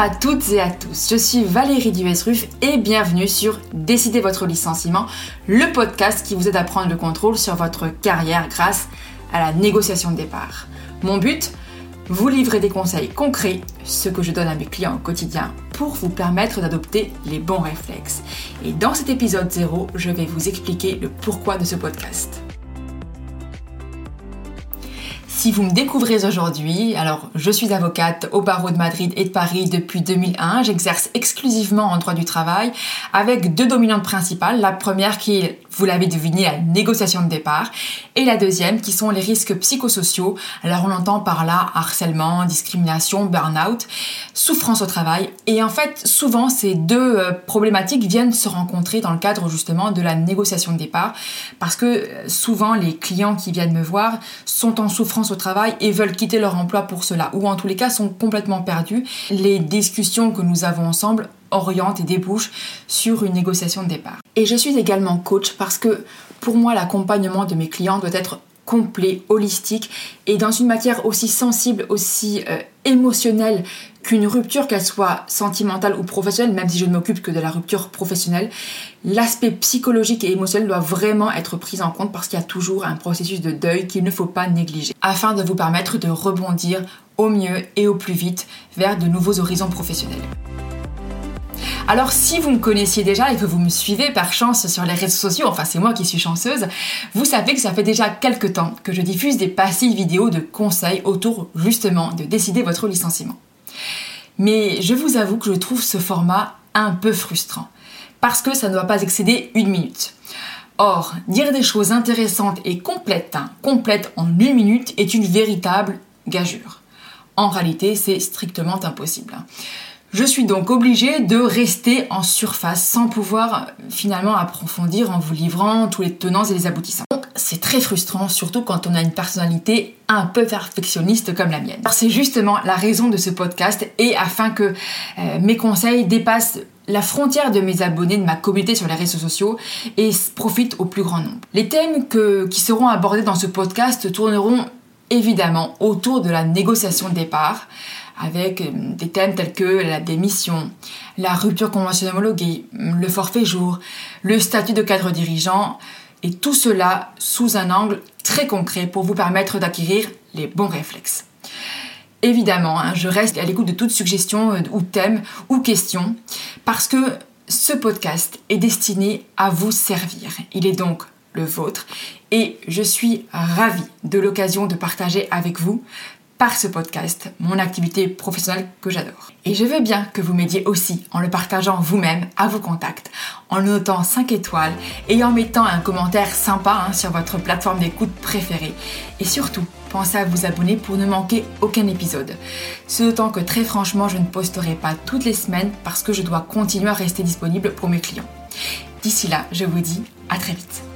à toutes et à tous, je suis Valérie Duesruf et bienvenue sur Décidez votre licenciement, le podcast qui vous aide à prendre le contrôle sur votre carrière grâce à la négociation de départ. Mon but Vous livrer des conseils concrets, ce que je donne à mes clients au quotidien, pour vous permettre d'adopter les bons réflexes. Et dans cet épisode 0, je vais vous expliquer le pourquoi de ce podcast. Si vous me découvrez aujourd'hui, alors je suis avocate au barreau de Madrid et de Paris depuis 2001. J'exerce exclusivement en droit du travail avec deux dominantes principales. La première qui est, vous l'avez deviné, la négociation de départ et la deuxième qui sont les risques psychosociaux. Alors on entend par là harcèlement, discrimination, burn-out, souffrance au travail. Et en fait, souvent ces deux euh, problématiques viennent se rencontrer dans le cadre justement de la négociation de départ parce que euh, souvent les clients qui viennent me voir sont en souffrance travail et veulent quitter leur emploi pour cela, ou en tous les cas sont complètement perdus. Les discussions que nous avons ensemble orientent et débouchent sur une négociation de départ. Et je suis également coach parce que pour moi l'accompagnement de mes clients doit être complet, holistique et dans une matière aussi sensible, aussi euh, émotionnelle qu'une rupture, qu'elle soit sentimentale ou professionnelle, même si je ne m'occupe que de la rupture professionnelle, l'aspect psychologique et émotionnel doit vraiment être pris en compte parce qu'il y a toujours un processus de deuil qu'il ne faut pas négliger, afin de vous permettre de rebondir au mieux et au plus vite vers de nouveaux horizons professionnels. Alors si vous me connaissiez déjà et que vous me suivez par chance sur les réseaux sociaux, enfin c'est moi qui suis chanceuse, vous savez que ça fait déjà quelques temps que je diffuse des passées vidéos de conseils autour justement de décider votre licenciement. Mais je vous avoue que je trouve ce format un peu frustrant, parce que ça ne doit pas excéder une minute. Or, dire des choses intéressantes et complètes, hein, complètes en une minute, est une véritable gageure. En réalité, c'est strictement impossible. Hein. Je suis donc obligée de rester en surface sans pouvoir finalement approfondir en vous livrant tous les tenants et les aboutissants. C'est très frustrant, surtout quand on a une personnalité un peu perfectionniste comme la mienne. C'est justement la raison de ce podcast et afin que euh, mes conseils dépassent la frontière de mes abonnés, de ma communauté sur les réseaux sociaux et profitent au plus grand nombre. Les thèmes qui seront abordés dans ce podcast tourneront évidemment autour de la négociation de départ, avec euh, des thèmes tels que la démission, la rupture conventionnelle homologuée, le forfait jour, le statut de cadre dirigeant, et tout cela sous un angle très concret pour vous permettre d'acquérir les bons réflexes. Évidemment, hein, je reste à l'écoute de toute suggestion euh, ou thème ou question parce que ce podcast est destiné à vous servir. Il est donc le vôtre et je suis ravie de l'occasion de partager avec vous par ce podcast mon activité professionnelle que j'adore. Et je veux bien que vous m'aidiez aussi en le partageant vous-même à vos contacts, en notant 5 étoiles et en mettant un commentaire sympa hein, sur votre plateforme d'écoute préférée. Et surtout, pensez à vous abonner pour ne manquer aucun épisode. Ce d'autant que très franchement, je ne posterai pas toutes les semaines parce que je dois continuer à rester disponible pour mes clients. D'ici là, je vous dis à très vite.